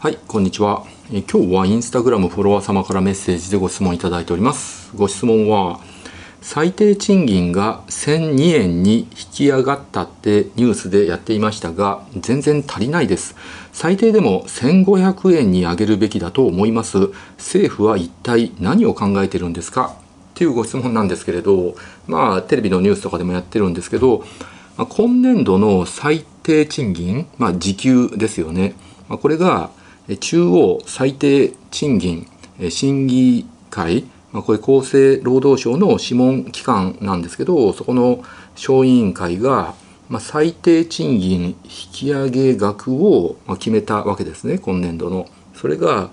はい、こんにちは。え今日はインスタグラムフォロワー様からメッセージでご質問いただいております。ご質問は、最低賃金が1002円に引き上がったってニュースでやっていましたが、全然足りないです。最低でも1500円に上げるべきだと思います。政府は一体何を考えてるんですか？っていうご質問なんですけれど、まあ、テレビのニュースとかでもやってるんですけど、まあ、今年度の最低賃金、まあ、時給ですよね。まあ、これが中央最低賃金審議会、これ厚生労働省の諮問機関なんですけどそこの小委員会が、最低賃金引き上げ額を決めたわけですね今年度の。それが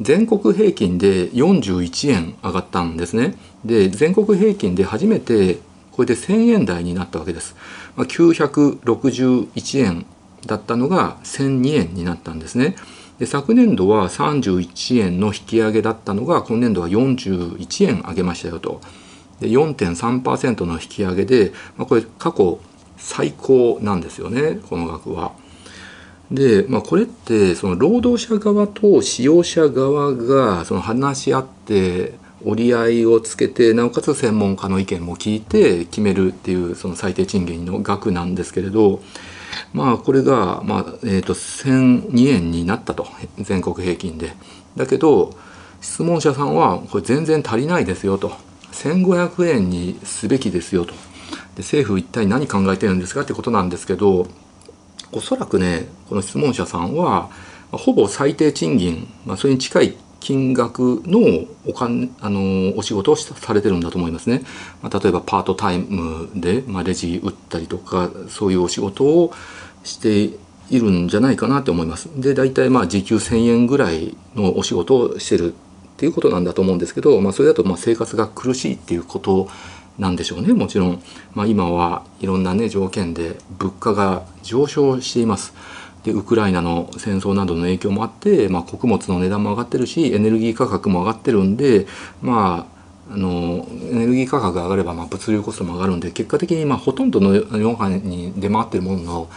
全国平均で41円上がったんですね。で全国平均で初めてこれで1000円台になったわけです。まあ、961円だったのが1002円になったんですね。で昨年度は31円の引き上げだったのが今年度は41円上げましたよとで4.3%の引き上げで、まあ、これ過去最高なんですよねこの額は。で、まあ、これってその労働者側と使用者側がその話し合って折り合いをつけてなおかつ専門家の意見も聞いて決めるっていうその最低賃金の額なんですけれどまあこれが、まあえーと、1,002円になったと全国平均で。だけど質問者さんはこれ全然足りないですよと1,500円にすべきですよとで政府一体何考えてるんですかってことなんですけどおそらくねこの質問者さんはほぼ最低賃金、まあ、それに近い金額のお金あのお仕事をされてるんだと思いますね。まあ、例えばパートタイムで、まあ、レジ打ったりとかそういうお仕事をしているんじゃないかなって思います。で大体まあ時給1,000円ぐらいのお仕事をしてるっていうことなんだと思うんですけど、まあ、それだとまあ生活が苦しいっていうことなんでしょうねもちろん、まあ、今はいろんなね条件で物価が上昇しています。でウクライナの戦争などの影響もあって、まあ、穀物の値段も上がってるしエネルギー価格も上がってるんでまああのエネルギー価格が上がればまあ物流コストも上がるんで結果的にまあほとんどの世の中に出回ってるものの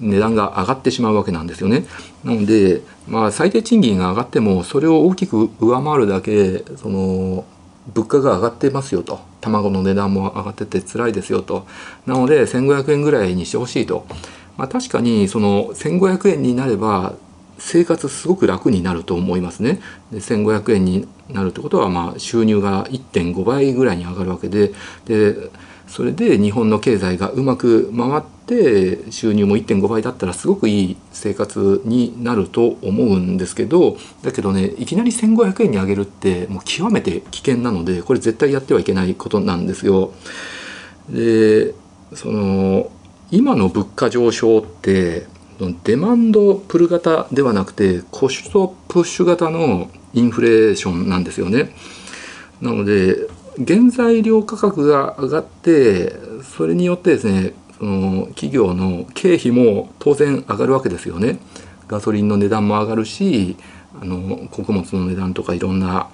値段が上がってしまうわけなんですよね。なので、まあ、最低賃金が上がってもそれを大きく上回るだけその物価が上がってますよと卵の値段も上がってて辛いですよとなので1500円ぐらいにしてほしいと。まあ、確かにその1500円になれば生活すごく楽になると思いますね。で1500円になるってことはまあ収入が1.5倍ぐらいに上がるわけででそれで日本の経済がうまく回って収入も1.5倍だったらすごくいい生活になると思うんですけどだけどねいきなり1500円に上げるってもう極めて危険なのでこれ絶対やってはいけないことなんですよ。でその今の物価上昇ってデマンドプル型ではなくてコストプッシュ型のインフレーションなんですよね。なので原材料価格が上がってそれによってですねその企業の経費も当然上がるわけですよね。ガソリンの値段も上がるしあの穀物の値段とかいろんな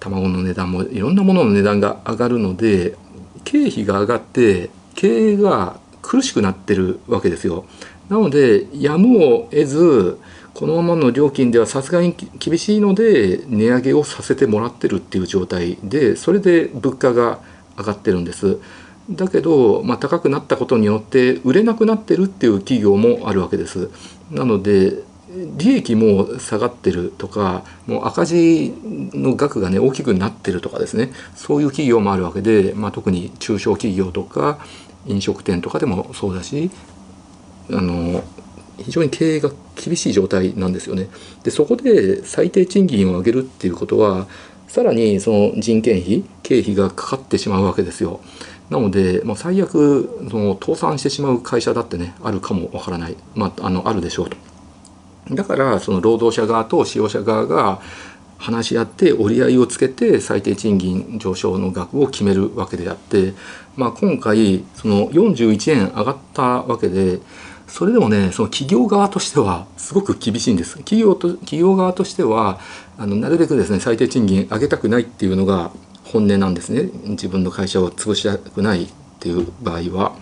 卵の値段もいろんなものの値段が上がるので経費が上がって経営が苦しくなってるわけですよ。なのでやむを得ずこのままの料金ではさすがに厳しいので値上げをさせてもらってるっていう状態でそれで物価が上がってるんです。だけど、まあ、高くなったことによって売れなくなってるっていう企業もあるわけです。なので利益も下がってるとかもう赤字の額がね大きくなってるとかですねそういう企業もあるわけで、まあ、特に中小企業とか飲食店とかでもそうだしあの非常に経営が厳しい状態なんですよね。でそこで最低賃金を上げるっていうことはさらにその人件費経費がかかってしまうわけですよ。なので、まあ、最悪その倒産してしまう会社だってねあるかもわからない、まあ、あのあるでしょうと。だからその労働者側と使用者側が話し合って折り合いをつけて最低賃金上昇の額を決めるわけであって、まあ、今回その41円上がったわけでそれでもねその企業側としてはすごく厳しいんです企業と企業側としてはあのなるべくですね最低賃金上げたくないっていうのが本音なんですね自分の会社を潰したくないっていう場合は。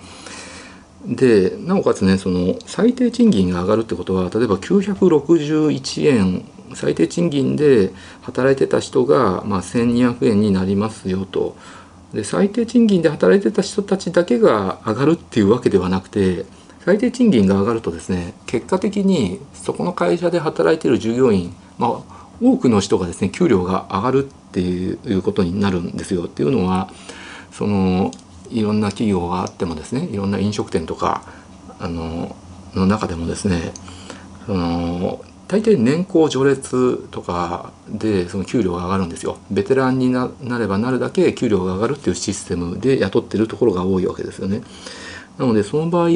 でなおかつねその最低賃金が上がるってことは例えば961円最低賃金で働いてた人が、まあ、1200円になりますよと。で最低賃金で働いてた人たちだけが上がるっていうわけではなくて最低賃金が上がるとですね結果的にそこの会社で働いてる従業員、まあ、多くの人がですね給料が上がるっていうことになるんですよ。っていうのはそのいろんな企業があってもですねいろんな飲食店とかあのの中でもですねその大抵年功序列とかでその給料が上がるんですよ。ベテランになればなるだけ給料が上がるっていうシステムで雇ってるところが多いわけですよね。なのでその場合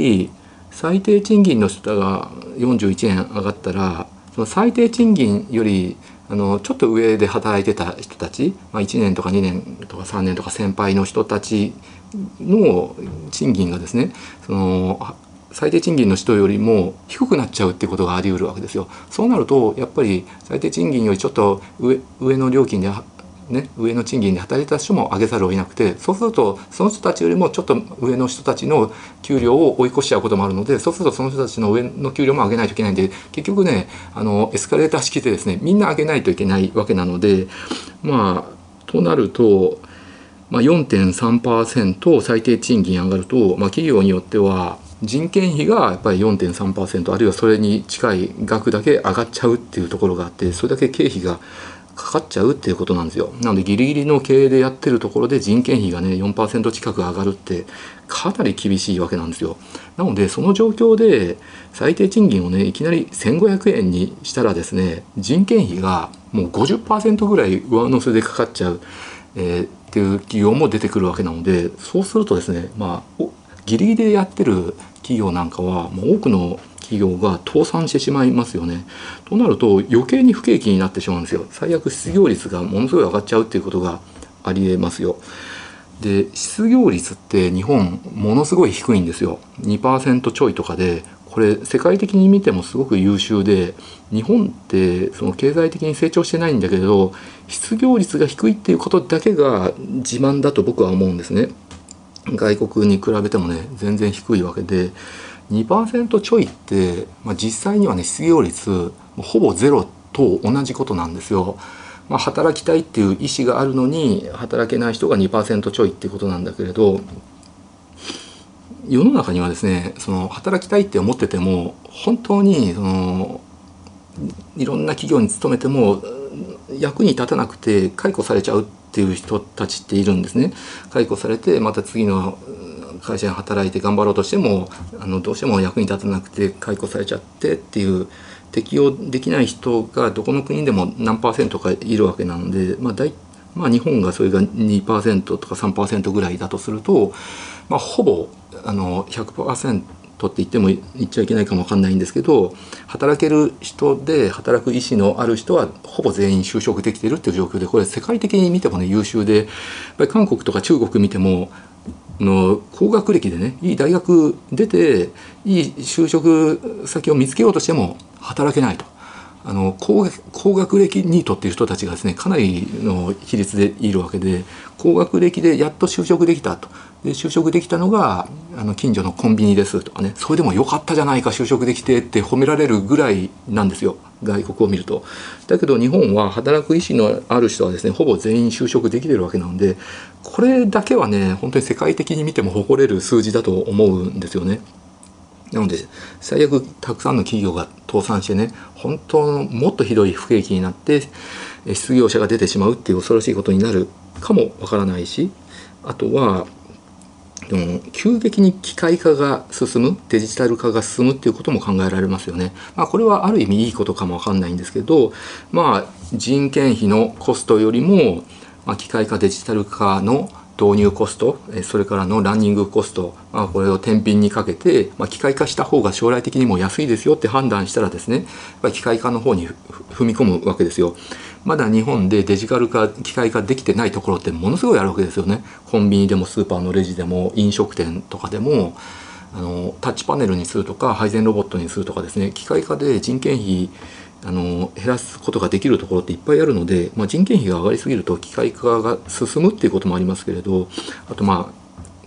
最低賃金の人が41円上がったらその最低賃金よりあのちょっと上で働いてた人たち、まあ、1年とか2年とか3年とか先輩の人たちの賃金がですねその最低賃金の人よりも低くなっちゃうってことがあり得るわけですよ。そうなるとやっぱり最低賃金よりちょっと上上の料金でね、上の賃金で働いた人も上げざるを得なくてそうするとその人たちよりもちょっと上の人たちの給料を追い越しちゃうこともあるのでそうするとその人たちの上の給料も上げないといけないんで結局ねあのエスカレーター式でですねみんな上げないといけないわけなのでまあとなると、まあ、4.3%最低賃金上がると、まあ、企業によっては人件費がやっぱり4.3%あるいはそれに近い額だけ上がっちゃうっていうところがあってそれだけ経費がかかっちゃうっていうことなんですよ。なのでギリギリの経営でやってるところで人件費がね4%近く上がるってかなり厳しいわけなんですよ。なのでその状況で最低賃金をねいきなり1500円にしたらですね人件費がもう50%ぐらい上乗せでかかっちゃう、えー、っていう企業も出てくるわけなのでそうするとですねまあギリギリでやってる企業なんかはもう多くの企業が倒産してしまいますよね。となると余計に不景気になってしまうんですよ。最悪失業率がものすごい上がっちゃうっていうことがありえますよ。で失業率って日本ものすごい低いんですよ。2%ちょいとかでこれ世界的に見てもすごく優秀で日本ってその経済的に成長してないんだけど失業率が低いっていうことだけが自慢だと僕は思うんですね。外国に比べてもね全然低いわけで2%ちょいって、まあ、実際にはね失業率ほぼゼロと同じことなんですよ。まあ、働きたいっていう意思があるのに働けない人が2%ちょいっていうことなんだけれど世の中にはですねその働きたいって思ってても本当にそのいろんな企業に勤めても役に立たなくて解雇されちゃうっていう人たちっているんですね。解雇されてまた次の会社で働いて頑張ろうとしてもあのどうしても役に立たなくて解雇されちゃってっていう適用できない人がどこの国でも何パーセントかいるわけなので、まあ大まあ、日本がそれが2%とか3%ぐらいだとすると、まあ、ほぼあの100%って言っても言っちゃいけないかもわかんないんですけど働ける人で働く意思のある人はほぼ全員就職できてるっていう状況でこれ世界的に見てもね優秀でやっぱり韓国とか中国見てもの高学歴でねいい大学出ていい就職先を見つけようとしても働けないと。あの高高学歴ニートっていう人たちがですねかなりの比率でいるわけで高学歴でやっと就職できたとで就職できたのがあの近所のコンビニですとかねそれでもよかったじゃないか就職できてって褒められるぐらいなんですよ外国を見ると。だけど日本は働く意思のある人はですねほぼ全員就職できてるわけなのでこれだけはね本当に世界的に見ても誇れる数字だと思うんですよね。なので最悪たくさんの企業が倒産してね本当のもっとひどい不景気になって失業者が出てしまうっていう恐ろしいことになるかもわからないしあとはでも急激に機械化が進むデジタル化が進むっていうことも考えられますよね。まあ、これはある意味いいことかもわかんないんですけど、まあ、人件費のコストよりも、まあ、機械化デジタル化の導入コストそれからのランニングコスト、まあ、これを天秤にかけて、まあ、機械化した方が将来的にも安いですよって判断したらですねやっぱり機械化の方に踏み込むわけですよ。まだ日本でデジタル化機械化できてないところってものすごいあるわけですよね。コンビニでもスーパーのレジでも飲食店とかでもあのタッチパネルにするとか配膳ロボットにするとかですね機械化で人件費あの減らすことができるところっていっぱいあるので、まあ、人件費が上がりすぎると機械化が進むっていうこともありますけれどあとまあ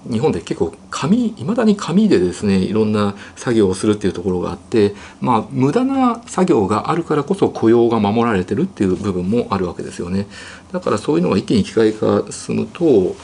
日本で結構紙いまだに紙でですねいろんな作業をするっていうところがあってまあ無駄な作業があるからこそ雇用が守られてるっていう部分もあるわけですよね。だからそういうのが一気に機械化進むと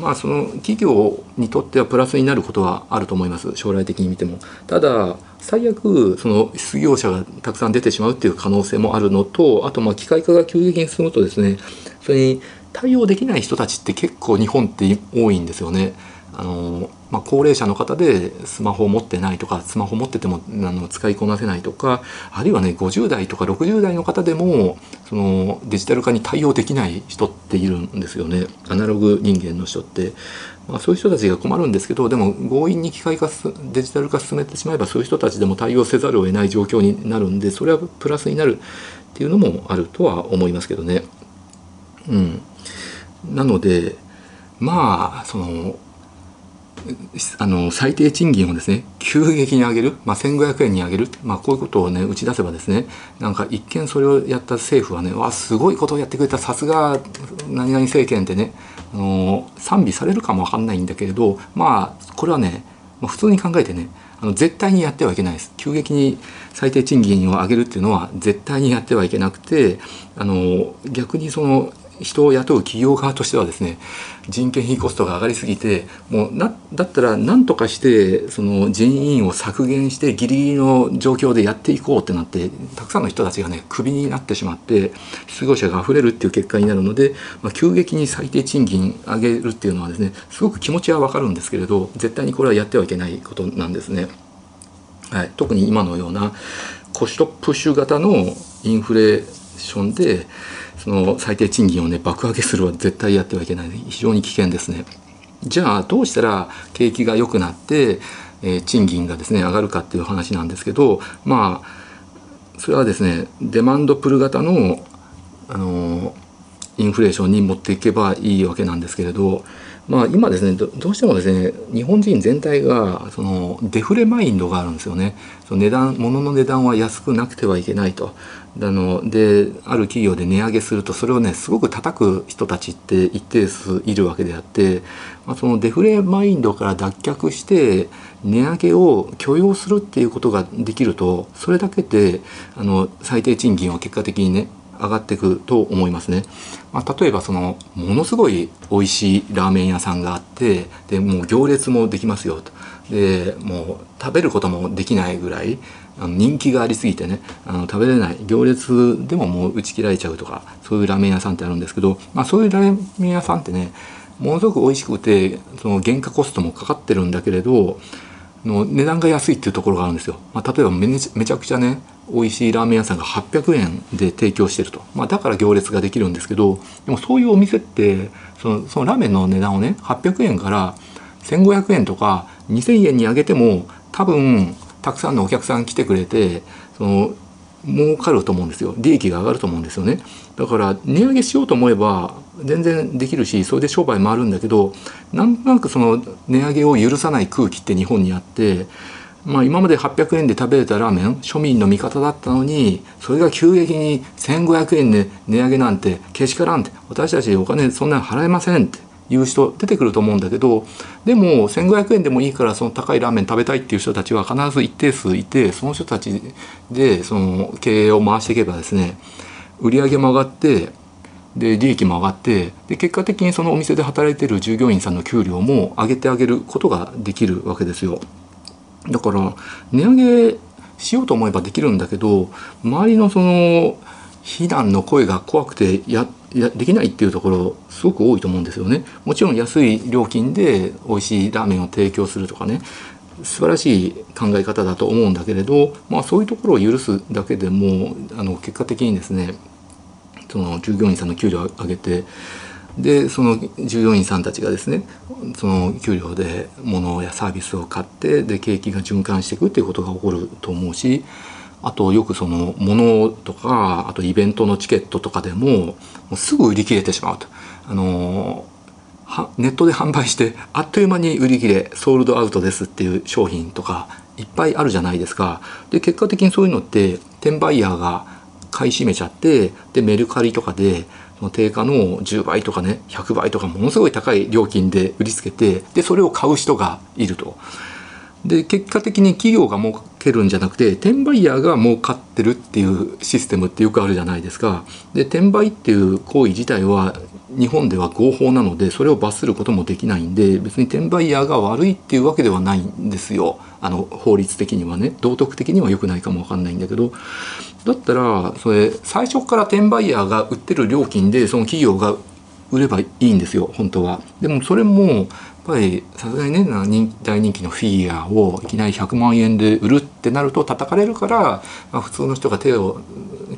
まあその企業にとってはプラスになることはあると思います。将来的に見ても。ただ最悪その失業者がたくさん出てしまうっていう可能性もあるのとあとまあ機械化が急激に進むとですねそれに対応できない人たちって結構日本って多いんですよね。あのまあ、高齢者の方でスマホを持ってないとかスマホ持っててもあの使いこなせないとかあるいはね50代とか60代の方でもそのデジタル化に対応できない人っているんですよねアナログ人間の人って、まあ、そういう人たちが困るんですけどでも強引に機械化デジタル化進めてしまえばそういう人たちでも対応せざるを得ない状況になるんでそれはプラスになるっていうのもあるとは思いますけどね。うん、なのでまあそのあの最低賃金をですね急激に上げる、まあ、1500円に上げる、まあ、こういうことをね打ち出せばですねなんか一見それをやった政府はねわすごいことをやってくれたさすが何々政権ってねあの賛美されるかもわかんないんだけれどまあこれはねまあ普通に考えてねあの絶対にやってはいけないです。急激に最低賃金を上げるっていうのは絶対にやってはいけなくてあの逆にその人を雇う企業側としてはですね人件費コストが上がりすぎてもうなだったら何とかしてその人員を削減してギリギリの状況でやっていこうってなってたくさんの人たちがねクビになってしまって失業者が溢れるっていう結果になるので、まあ、急激に最低賃金上げるっていうのはですねすごく気持ちはわかるんですけれど絶対にこれはやってはいけないことなんですね。はい、特に今のようなコストプッシュ型のインフレーションでその最低賃金をね爆上げするは絶対やってはいけない非常に危険ですね。じゃあどうしたら景気が良くなって、えー、賃金がですね上がるかっていう話なんですけどまあそれはですねデマンドプル型のあのインフレーションに持っていけばいいわけなんですけれどまあ、今ですねどうしてもですね日本人全体がそのデフレマインドがあるんですよね。その値段物の値段は安くなくてはいけないと。あのである企業で値上げするとそれをねすごく叩く人たちって一定数いるわけであって、まあ、そのデフレマインドから脱却して値上げを許容するっていうことができるとそれだけであの最低賃金は結果的にね上がっていくと思いますね。まあ、例えばそのものすごい美味しいラーメン屋さんがあってでもう行列もできますよとでもう食べることもできないぐらいあの人気がありすぎてねあの食べれない行列でももう打ち切られちゃうとかそういうラーメン屋さんってあるんですけど、まあ、そういうラーメン屋さんってねものすごく美味しくてその原価コストもかかってるんだけれどの値段が安いっていうところがあるんですよ。まあ、例えばめちゃくちゃね美味しいラーメン屋さんが800円で提供してると、まあ、だから行列ができるんですけどでもそういうお店ってそのそのラーメンの値段をね800円から1500円とか2000円に上げても多分たくさんのお客さん来てくれてその儲かると思うんですよ。利益が上がると思うんですよね。だから値上げしようと思えば全然できるしそれで商売回るんだけどなんとなくその値上げを許さない空気って日本にあってまあ、今まで800円で食べれたラーメン庶民の味方だったのにそれが急激に1500円で値上げなんてけしからんって私たちお金そんなに払えませんっていう人出てくると思うんだけどでも1500円でもいいからその高いラーメン食べたいっていう人たちは必ず一定数いてその人たちでその経営を回していけばですね売り上げも上がってで利益も上がってで結果的にそのお店で働いてる従業員さんの給料も上げてあげることができるわけですよ。だから値上げしようと思えばできるんだけど周りのその非難の声が怖くてややできないっていうところすごく多いと思うんですよね。もちろん安い料金で美味しいラーメンを提供するとかね素晴らしい考え方だと思うんだけれど、まあ、そういうところを許すだけでもあの結果的にですねその従業員さんの給料を上げてでその従業員さんたちがですねその給料で物やサービスを買ってで景気が循環していくっていうことが起こると思うしあとよくその物とかあとイベントのチケットとかでももうすぐ売り切れてしまうと。あのネットで販売してあっという間に売り切れソールドアウトですっていう商品とかいっぱいあるじゃないですか。で結果的にそういうのって転売ヤーが買い占めちゃってでメルカリとかでの定価の10倍とかね100倍とかものすごい高い料金で売りつけてでそれを買う人がいると。で結果的に企業が儲けるんじゃなくて転売ヤーが儲かってるっていうシステムってよくあるじゃないですか。で転売っていう行為自体は日本では合法なのでそれを罰することもできないんで別に転売ヤーが悪いっていうわけではないんですよあの法律的にはね道徳的には良くないかもわかんないんだけどだったらそれ最初から転売ヤーが売ってる料金でその企業が売ればいいんですよ本当は。でもそれもやっぱりさすがにね大人気のフィギュアをいきなり100万円で売るってなると叩かれるから、まあ、普通の人が手を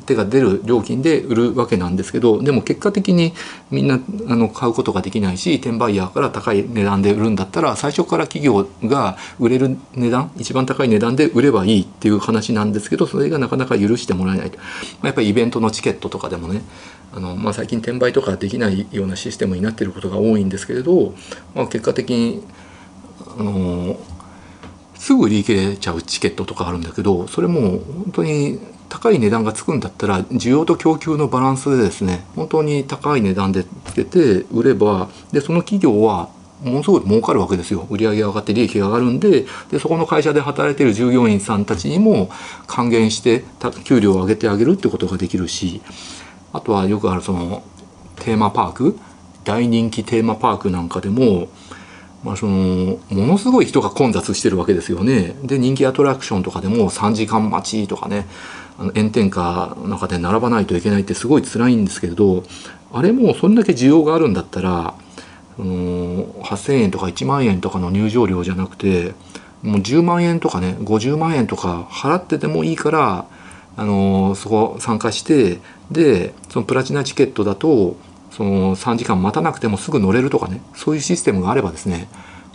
手が出る料金で売るわけなんですけどでも結果的にみんなあの買うことができないし転売ヤーから高い値段で売るんだったら最初から企業が売れる値段一番高い値段で売ればいいっていう話なんですけどそれがなかなか許してもらえないと、まあ、やっぱりイベントのチケットとかでもねあの、まあ、最近転売とかできないようなシステムになってることが多いんですけれど、まあ、結果的にあのすぐ売り切れちゃうチケットとかあるんだけどそれも本当に高い値段がつくんだったら需要と供給のバランスでですね本当に高い値段でつけて売ればでその企業はものすごい儲かるわけですよ売上が上がって利益が上がるんででそこの会社で働いてる従業員さんたちにも還元して給料を上げてあげるってことができるしあとはよくあるそのテーマパーク大人気テーマパークなんかでも、まあ、そのものすごい人が混雑してるわけですよね。で人気アトラクションとかでも3時間待ちとかね炎天下の中で並ばないといけないってすごい辛いんですけれどあれもそんだけ需要があるんだったらその8,000円とか1万円とかの入場料じゃなくてもう10万円とかね50万円とか払っててもいいからあのそこ参加してでそのプラチナチケットだとその3時間待たなくてもすぐ乗れるとかねそういうシステムがあればですね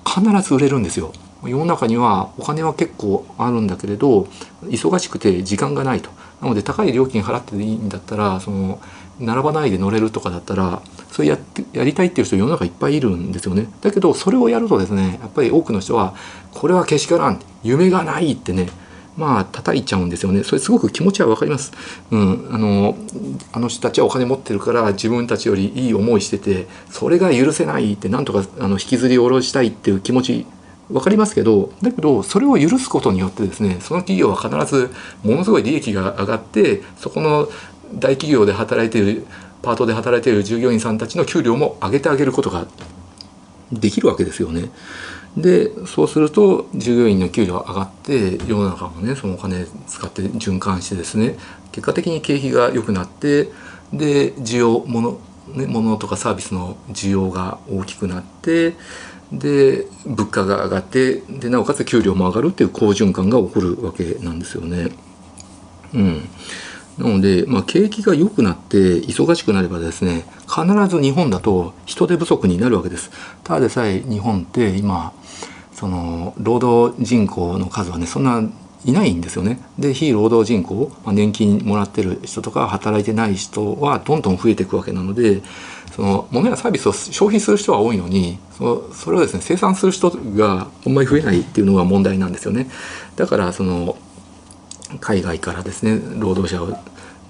必ず売れるんですよ。世の中にはお金は結構あるんだけれど忙しくて時間がないと。なので高い料金払っていいんだったらその並ばないで乗れるとかだったらそれやってやりたいっていう人世の中いっぱいいるんですよね。だけどそれをやるとですねやっぱり多くの人はこれはけしからん夢がないってねまあ叩いちゃうんですよねそれすごく気持ちは分かります、うん、あのあの人たちはお金持ってるから自分たちよりいい思いしててそれが許せないってなんとかあの引きずり下ろしたいっていう気持ち分かりますけどだけどそれを許すことによってですねその企業は必ずものすごい利益が上がってそこの大企業で働いているパートで働いている従業員さんたちの給料も上げてあげることができるわけですよね。でそうすると従業員の給料が上がって世の中もねそのお金使って循環してですね結果的に景気が良くなってで需要物,、ね、物とかサービスの需要が大きくなってで物価が上がってでなおかつ給料も上がるっていう好循環が起こるわけなんですよね。うん、なので、まあ、景気が良くなって忙しくなればですね必ず日本だと人手不足になるわけです。ただでさえ日本って今その労働人口の数はねそんないないんですよね。で非労働人口、まあ、年金もらってる人とか働いてない人はどんどん増えていくわけなのでその物やサービスを消費する人は多いのにそのそれをですね生産する人があんまり増えないっていうのが問題なんですよね。だからその海外からですね労働者を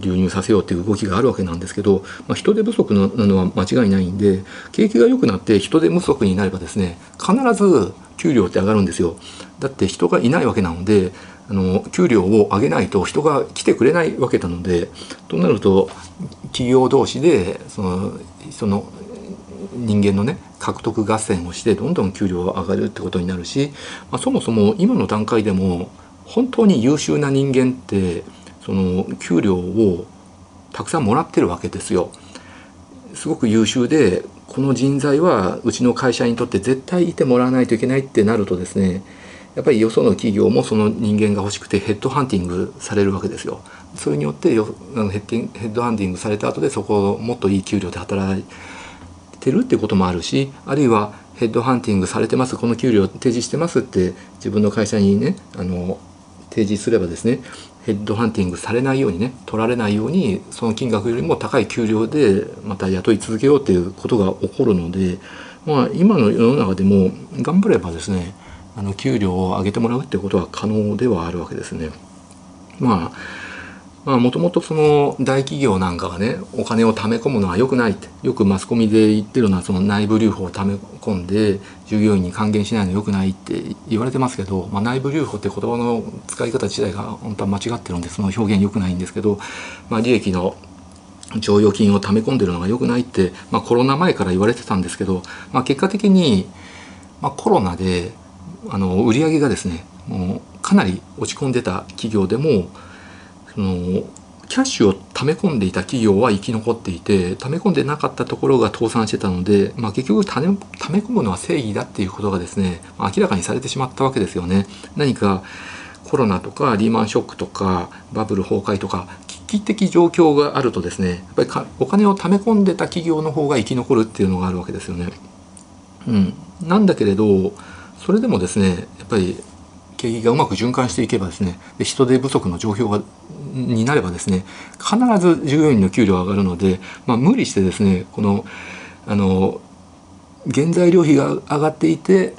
流入させようという動きがあるわけなんですけど、まあ、人手不足なのは間違いないんで景気が良くなって人手不足になればですね必ず給料って上がるんですよだって人がいないわけなのであの給料を上げないと人が来てくれないわけなのでとなると企業同士でそのその人間のね獲得合戦をしてどんどん給料が上がるってことになるし、まあ、そもそも今の段階でも本当に優秀な人間ってその給料をたくさんもらってるわけですよ。すごく優秀でこの人材はうちの会社にとって絶対いてもらわないといけないってなるとですねやっぱりよその企業もその人間が欲しくてヘッドハンティングされるわけですよ。それによってよあのヘッドハンティングされた後でそこをもっといい給料で働いてるっていうこともあるしあるいはヘッドハンティングされてますこの給料提示してますって自分の会社にねあの提示すればですねヘッドハンティングされないようにね取られないようにその金額よりも高い給料でまた雇い続けようっていうことが起こるので、まあ、今の世の中でも頑張ればですねあの給料を上げてもらうっていうことは可能ではあるわけですね。まあもともとその大企業なんかがねお金を貯め込むのは良くないってよくマスコミで言ってるのはその内部留保を貯め込んで従業員に還元しないの良くないって言われてますけど、まあ、内部留保って言葉の使い方自体が本当は間違ってるんでその表現良くないんですけど、まあ、利益の剰余金を貯め込んでるのが良くないって、まあ、コロナ前から言われてたんですけど、まあ、結果的に、まあ、コロナであの売り上げがですねもうかなり落ち込んでた企業でもそのキャッシュを溜め込んでいた企業は生き残っていて溜め込んでなかったところが倒産してたので、まあ、結局溜め込むのは正義だっていうことがですね明らかにされてしまったわけですよね。何かコロナとかリーマンショックとかバブル崩壊とか危機的状況があるとですねやっぱりお金を貯め込んでた企業の方が生き残るっていうのがあるわけですよね。うん、なんだけれどそれでもですねやっぱり景気がうまく循環していけばですねで人手不足の状況がになればですね必ず従業員の給料が上がるので、まあ、無理してですねこのあの原材料費が上がっていて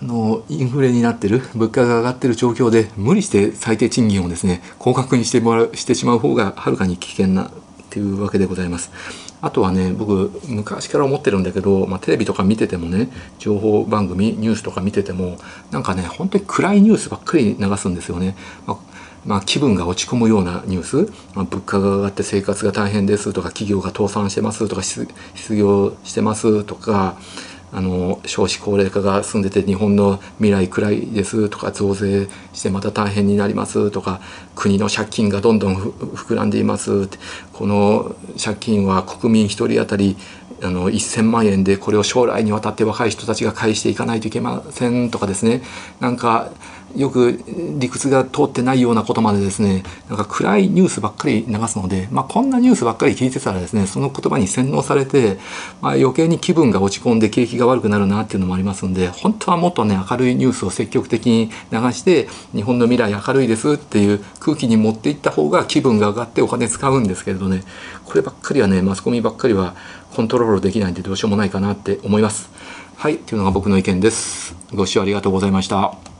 あのインフレになってる物価が上がってる状況で無理して最低賃金をですね高額にしてもらうしてしまう方がはるかに危険なっていうわけでございます。あとはね僕昔から思ってるんだけど、まあ、テレビとか見ててもね情報番組ニュースとか見ててもなんかね本当に暗いニュースばっかり流すんですよね。まあまあ、気分が落ち込むようなニュース、まあ、物価が上がって生活が大変ですとか企業が倒産してますとか失業してますとかあの少子高齢化が進んでて日本の未来暗いですとか増税してまた大変になりますとか国の借金がどんどん膨らんでいますこの借金は国民1人当たりあの1,000万円でこれを将来にわたって若い人たちが返していかないといけませんとかですね。なんかよく理屈が通ってないようなことまでですねなんか暗いニュースばっかり流すので、まあ、こんなニュースばっかり聞いてたらですねその言葉に洗脳されて、まあ、余計に気分が落ち込んで景気が悪くなるなっていうのもありますんで本当はもっとね明るいニュースを積極的に流して日本の未来明るいですっていう空気に持っていった方が気分が上がってお金使うんですけれどねこればっかりはねマスコミばっかりはコントロールできないんでどうしようもないかなって思います。はい、というのが僕の意見です。ご視聴ありがとうございました。